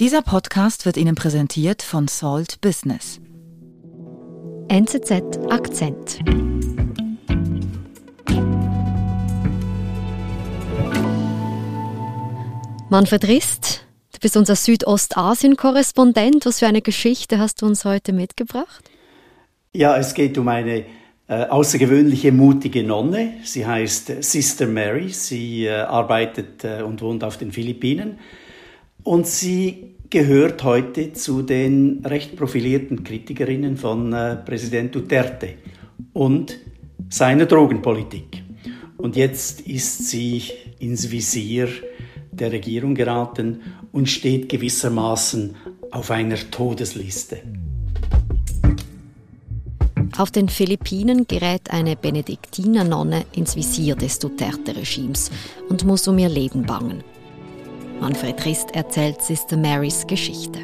Dieser Podcast wird Ihnen präsentiert von Salt Business. NZZ Akzent. Manfred Rist, du bist unser Südostasien-Korrespondent. Was für eine Geschichte hast du uns heute mitgebracht? Ja, es geht um eine äh, außergewöhnliche, mutige Nonne. Sie heißt Sister Mary. Sie äh, arbeitet äh, und wohnt auf den Philippinen. Und sie gehört heute zu den recht profilierten Kritikerinnen von äh, Präsident Duterte und seiner Drogenpolitik. Und jetzt ist sie ins Visier der Regierung geraten und steht gewissermaßen auf einer Todesliste. Auf den Philippinen gerät eine Benediktinernonne ins Visier des Duterte-Regimes und muss um ihr Leben bangen. Manfred Rist erzählt Sister Marys Geschichte.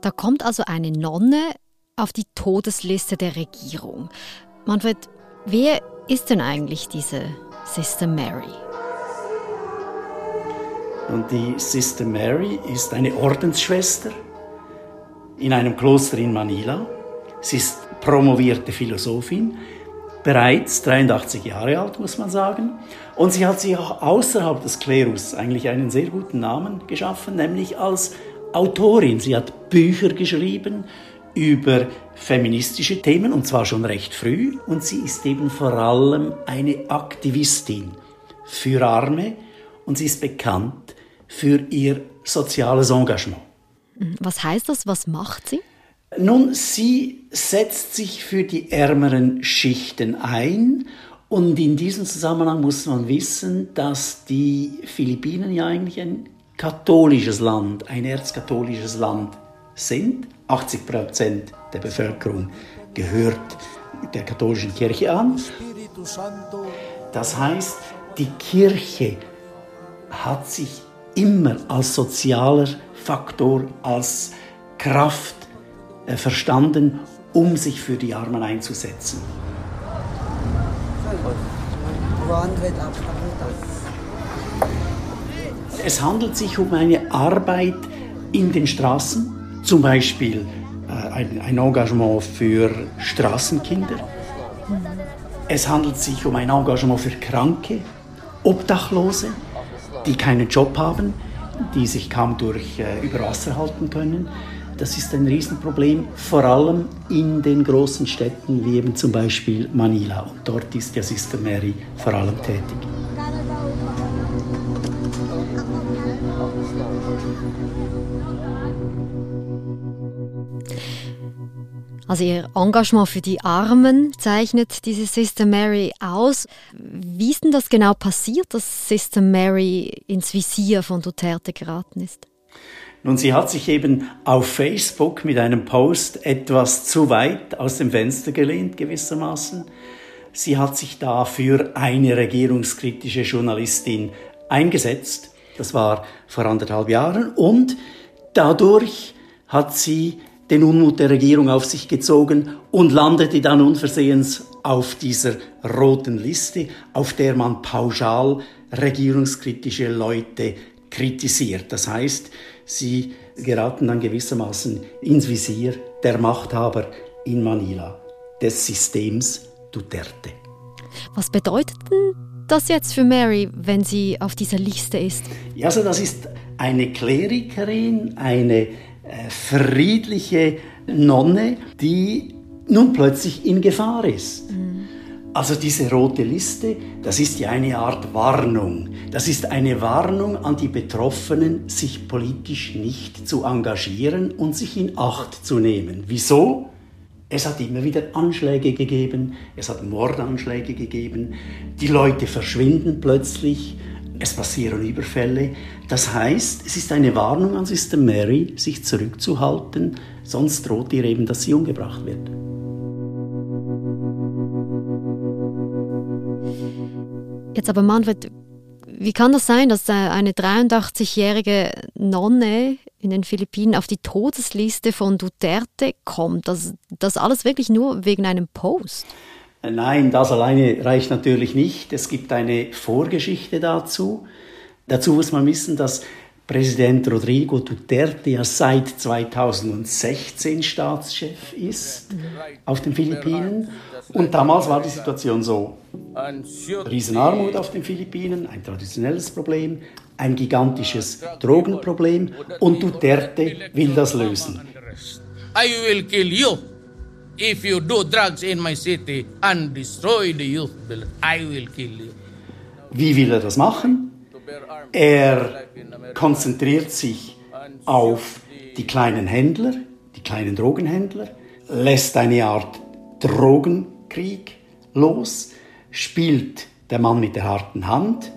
Da kommt also eine Nonne auf die Todesliste der Regierung. Manfred, wer ist denn eigentlich diese Sister Mary? Und die Sister Mary ist eine Ordensschwester in einem Kloster in Manila. Sie ist promovierte Philosophin, bereits 83 Jahre alt, muss man sagen. Und sie hat sich auch außerhalb des Klerus eigentlich einen sehr guten Namen geschaffen, nämlich als Autorin. Sie hat Bücher geschrieben über feministische Themen und zwar schon recht früh. Und sie ist eben vor allem eine Aktivistin für Arme und sie ist bekannt für ihr soziales Engagement. Was heißt das? Was macht sie? Nun, sie setzt sich für die ärmeren Schichten ein und in diesem Zusammenhang muss man wissen, dass die Philippinen ja eigentlich ein katholisches Land, ein erzkatholisches Land sind. 80 Prozent der Bevölkerung gehört der katholischen Kirche an. Das heißt, die Kirche hat sich immer als sozialer Faktor, als Kraft verstanden, um sich für die Armen einzusetzen. Es handelt sich um eine Arbeit in den Straßen, zum Beispiel äh, ein, ein Engagement für Straßenkinder. Es handelt sich um ein Engagement für Kranke, Obdachlose, die keinen Job haben, die sich kaum durch äh, über Wasser halten können. Das ist ein Riesenproblem, vor allem in den großen Städten wie eben zum Beispiel Manila. Und dort ist ja Sister Mary vor allem tätig. Also ihr Engagement für die Armen zeichnet diese Sister Mary aus. Wie ist denn das genau passiert, dass Sister Mary ins Visier von Duterte geraten ist? Nun, sie hat sich eben auf Facebook mit einem Post etwas zu weit aus dem Fenster gelehnt, gewissermaßen. Sie hat sich da für eine regierungskritische Journalistin eingesetzt. Das war vor anderthalb Jahren. Und dadurch hat sie den Unmut der Regierung auf sich gezogen und landete dann unversehens auf dieser roten Liste, auf der man pauschal regierungskritische Leute kritisiert. Das heißt, sie geraten dann gewissermaßen ins Visier der Machthaber in Manila, des Systems Duterte. Was bedeutet denn das jetzt für Mary, wenn sie auf dieser Liste ist? Ja, also das ist eine Klerikerin, eine äh, friedliche Nonne, die nun plötzlich in Gefahr ist. Mhm. Also diese rote Liste, das ist ja eine Art Warnung. Das ist eine Warnung an die Betroffenen, sich politisch nicht zu engagieren und sich in Acht zu nehmen. Wieso? Es hat immer wieder Anschläge gegeben, es hat Mordanschläge gegeben, die Leute verschwinden plötzlich, es passieren Überfälle. Das heißt, es ist eine Warnung an Sister Mary, sich zurückzuhalten, sonst droht ihr eben, dass sie umgebracht wird. Jetzt aber Manfred, wie kann das sein, dass eine 83-jährige Nonne in den Philippinen auf die Todesliste von Duterte kommt? Das, das alles wirklich nur wegen einem Post? Nein, das alleine reicht natürlich nicht. Es gibt eine Vorgeschichte dazu. Dazu muss man wissen, dass Präsident Rodrigo Duterte ja seit 2016 Staatschef ist auf den Philippinen. Und damals war die Situation so. Riesenarmut auf den Philippinen, ein traditionelles Problem, ein gigantisches Drogenproblem und Duterte will das lösen. I will kill you if you do drugs in my city and destroy the youth. I will kill you. Wie will er das machen? Er konzentriert sich auf die kleinen Händler, die kleinen Drogenhändler, lässt eine Art Drogenkrieg los, spielt der Mann mit der harten Hand,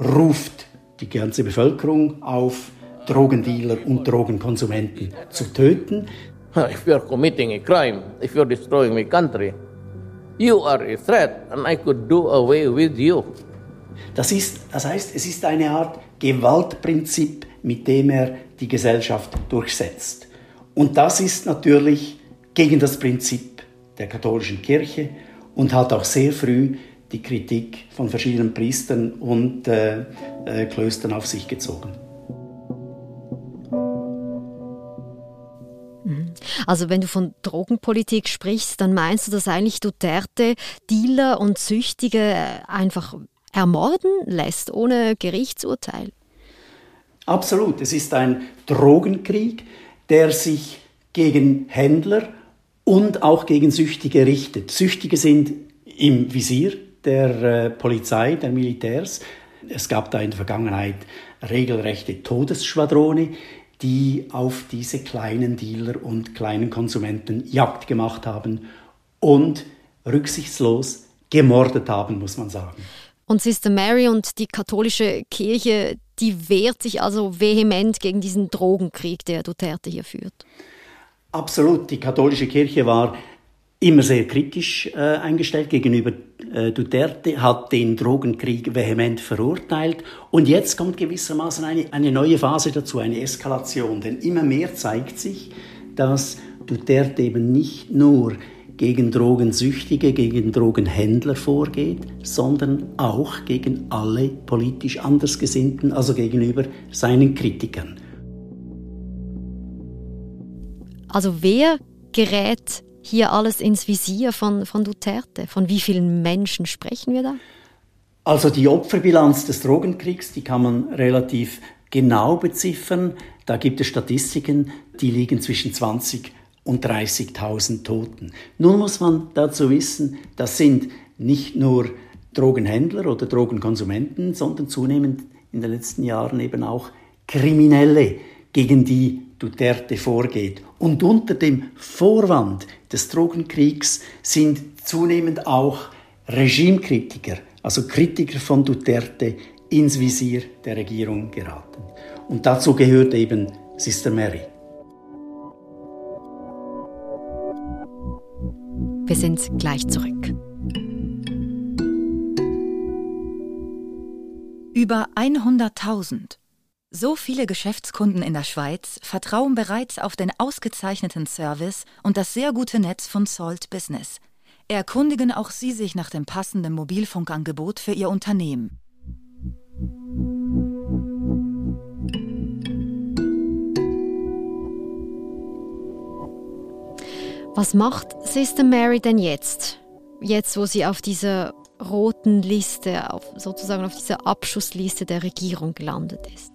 ruft die ganze Bevölkerung auf, Drogendealer und Drogenkonsumenten zu töten. If you are committing a crime, if you are destroying my country, you are a threat and I could do away with you. Das, ist, das heißt, es ist eine Art Gewaltprinzip, mit dem er die Gesellschaft durchsetzt. Und das ist natürlich gegen das Prinzip der katholischen Kirche und hat auch sehr früh die Kritik von verschiedenen Priestern und äh, äh, Klöstern auf sich gezogen. Mhm. Also wenn du von Drogenpolitik sprichst, dann meinst du, dass eigentlich Duterte Dealer und Süchtige einfach ermorden lässt ohne Gerichtsurteil? Absolut. Es ist ein Drogenkrieg, der sich gegen Händler und auch gegen Süchtige richtet. Süchtige sind im Visier der äh, Polizei, der Militärs. Es gab da in der Vergangenheit regelrechte Todesschwadrone, die auf diese kleinen Dealer und kleinen Konsumenten Jagd gemacht haben und rücksichtslos gemordet haben, muss man sagen. Und Sister Mary und die katholische Kirche, die wehrt sich also vehement gegen diesen Drogenkrieg, der Duterte hier führt. Absolut. Die katholische Kirche war immer sehr kritisch äh, eingestellt gegenüber äh, Duterte, hat den Drogenkrieg vehement verurteilt. Und jetzt kommt gewissermaßen eine, eine neue Phase dazu, eine Eskalation. Denn immer mehr zeigt sich, dass Duterte eben nicht nur gegen Drogensüchtige, gegen Drogenhändler vorgeht, sondern auch gegen alle politisch Andersgesinnten, also gegenüber seinen Kritikern. Also wer gerät hier alles ins Visier von, von Duterte? Von wie vielen Menschen sprechen wir da? Also die Opferbilanz des Drogenkriegs, die kann man relativ genau beziffern. Da gibt es Statistiken, die liegen zwischen 20 und 30.000 Toten. Nun muss man dazu wissen, das sind nicht nur Drogenhändler oder Drogenkonsumenten, sondern zunehmend in den letzten Jahren eben auch Kriminelle, gegen die Duterte vorgeht. Und unter dem Vorwand des Drogenkriegs sind zunehmend auch Regimekritiker, also Kritiker von Duterte, ins Visier der Regierung geraten. Und dazu gehört eben Sister Mary. Wir sind gleich zurück. Über 100.000. So viele Geschäftskunden in der Schweiz vertrauen bereits auf den ausgezeichneten Service und das sehr gute Netz von Salt Business. Erkundigen auch Sie sich nach dem passenden Mobilfunkangebot für Ihr Unternehmen. Was macht Sister Mary denn jetzt? Jetzt, wo sie auf dieser roten Liste, auf, sozusagen auf dieser Abschussliste der Regierung gelandet ist?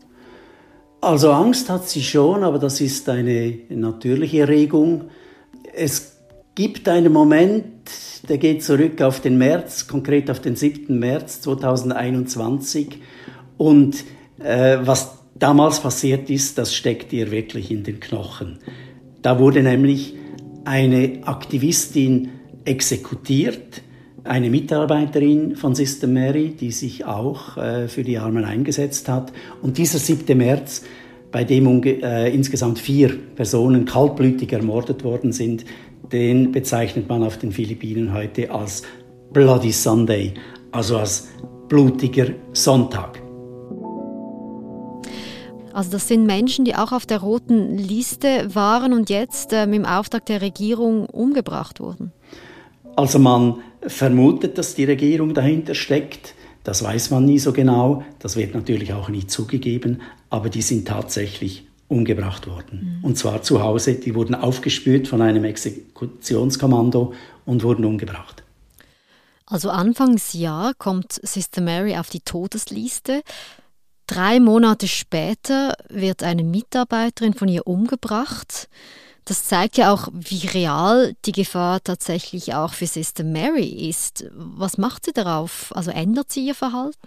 Also Angst hat sie schon, aber das ist eine natürliche Erregung. Es gibt einen Moment, der geht zurück auf den März, konkret auf den 7. März 2021. Und äh, was damals passiert ist, das steckt ihr wirklich in den Knochen. Da wurde nämlich eine Aktivistin exekutiert, eine Mitarbeiterin von Sister Mary, die sich auch äh, für die Armen eingesetzt hat. Und dieser 7. März, bei dem äh, insgesamt vier Personen kaltblütig ermordet worden sind, den bezeichnet man auf den Philippinen heute als Bloody Sunday, also als blutiger Sonntag. Also das sind Menschen, die auch auf der roten Liste waren und jetzt äh, mit dem Auftrag der Regierung umgebracht wurden. Also man vermutet, dass die Regierung dahinter steckt. Das weiß man nie so genau, das wird natürlich auch nie zugegeben, aber die sind tatsächlich umgebracht worden. Mhm. Und zwar zu Hause, die wurden aufgespürt von einem Exekutionskommando und wurden umgebracht. Also Anfangsjahr kommt Sister Mary auf die Todesliste. Drei Monate später wird eine Mitarbeiterin von ihr umgebracht. Das zeigt ja auch, wie real die Gefahr tatsächlich auch für Sister Mary ist. Was macht sie darauf? Also ändert sie ihr Verhalten?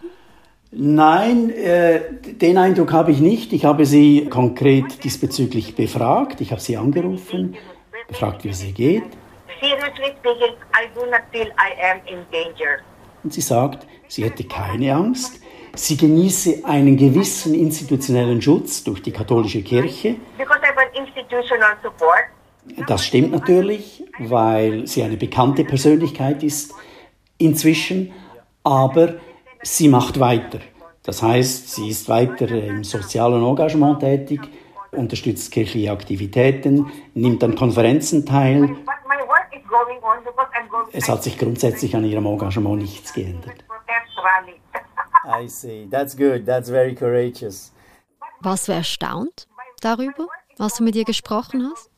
Nein, äh, den Eindruck habe ich nicht. Ich habe sie konkret diesbezüglich befragt. Ich habe sie angerufen, gefragt, wie es ihr geht. Seriously speaking, I do not feel I am in danger. Und sie sagt, sie hätte keine Angst. Sie genieße einen gewissen institutionellen Schutz durch die katholische Kirche. Das stimmt natürlich, weil sie eine bekannte Persönlichkeit ist inzwischen, aber sie macht weiter. Das heißt, sie ist weiter im sozialen Engagement tätig, unterstützt kirchliche Aktivitäten, nimmt an Konferenzen teil. Es hat sich grundsätzlich an ihrem Engagement nichts geändert. I see. That's good. That's very courageous. Warst du erstaunt darüber, was du mit ihr gesprochen hast?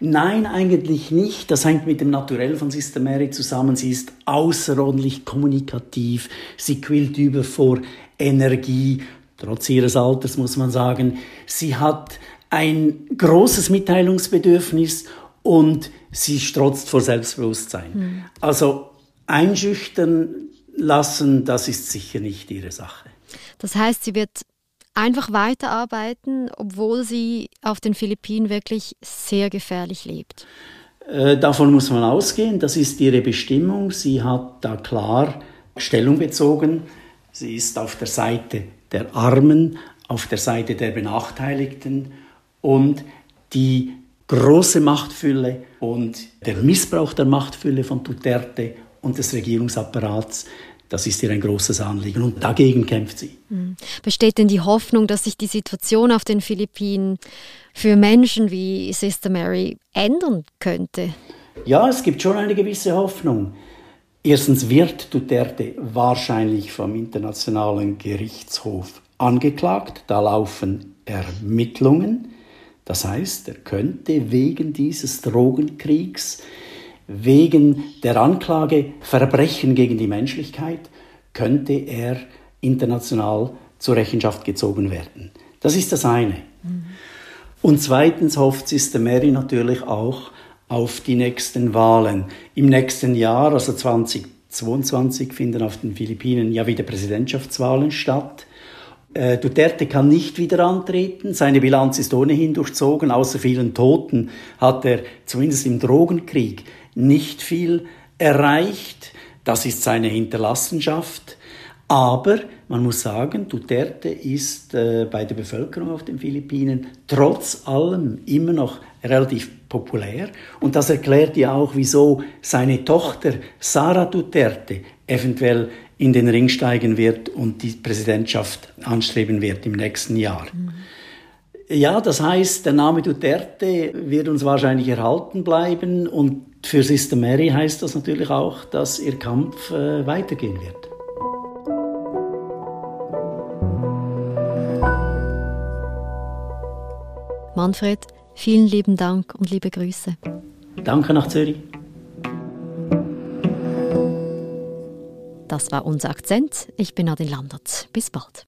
Nein, eigentlich nicht. Das hängt mit dem Naturell von Sister Mary zusammen. Sie ist außerordentlich kommunikativ. Sie quillt über vor Energie, trotz ihres Alters muss man sagen. Sie hat ein großes Mitteilungsbedürfnis und sie strotzt vor Selbstbewusstsein. Hm. Also einschüchtern lassen, das ist sicher nicht ihre Sache. Das heißt, sie wird einfach weiterarbeiten, obwohl sie auf den Philippinen wirklich sehr gefährlich lebt. Äh, davon muss man ausgehen, das ist ihre Bestimmung. Sie hat da klar Stellung bezogen. Sie ist auf der Seite der Armen, auf der Seite der Benachteiligten und die große Machtfülle und der Missbrauch der Machtfülle von Duterte und des Regierungsapparats das ist ihr ein großes Anliegen und dagegen kämpft sie. Hm. Besteht denn die Hoffnung, dass sich die Situation auf den Philippinen für Menschen wie Sister Mary ändern könnte? Ja, es gibt schon eine gewisse Hoffnung. Erstens wird Duterte wahrscheinlich vom Internationalen Gerichtshof angeklagt. Da laufen Ermittlungen. Das heißt, er könnte wegen dieses Drogenkriegs wegen der Anklage Verbrechen gegen die Menschlichkeit könnte er international zur Rechenschaft gezogen werden. Das ist das eine. Mhm. Und zweitens hofft Sister Mary natürlich auch auf die nächsten Wahlen. Im nächsten Jahr, also 2022, finden auf den Philippinen ja wieder Präsidentschaftswahlen statt. Äh, Duterte kann nicht wieder antreten. Seine Bilanz ist ohnehin durchzogen. Außer vielen Toten hat er zumindest im Drogenkrieg nicht viel erreicht. Das ist seine Hinterlassenschaft. Aber man muss sagen, Duterte ist äh, bei der Bevölkerung auf den Philippinen trotz allem immer noch relativ populär. Und das erklärt ja auch, wieso seine Tochter Sara Duterte eventuell in den Ring steigen wird und die Präsidentschaft anstreben wird im nächsten Jahr. Mhm. Ja, das heißt, der Name Duterte wird uns wahrscheinlich erhalten bleiben und für Sister Mary heißt das natürlich auch, dass ihr Kampf äh, weitergehen wird. Manfred, vielen lieben Dank und liebe Grüße. Danke nach Zürich. Das war unser Akzent. Ich bin Adin Landert. Bis bald.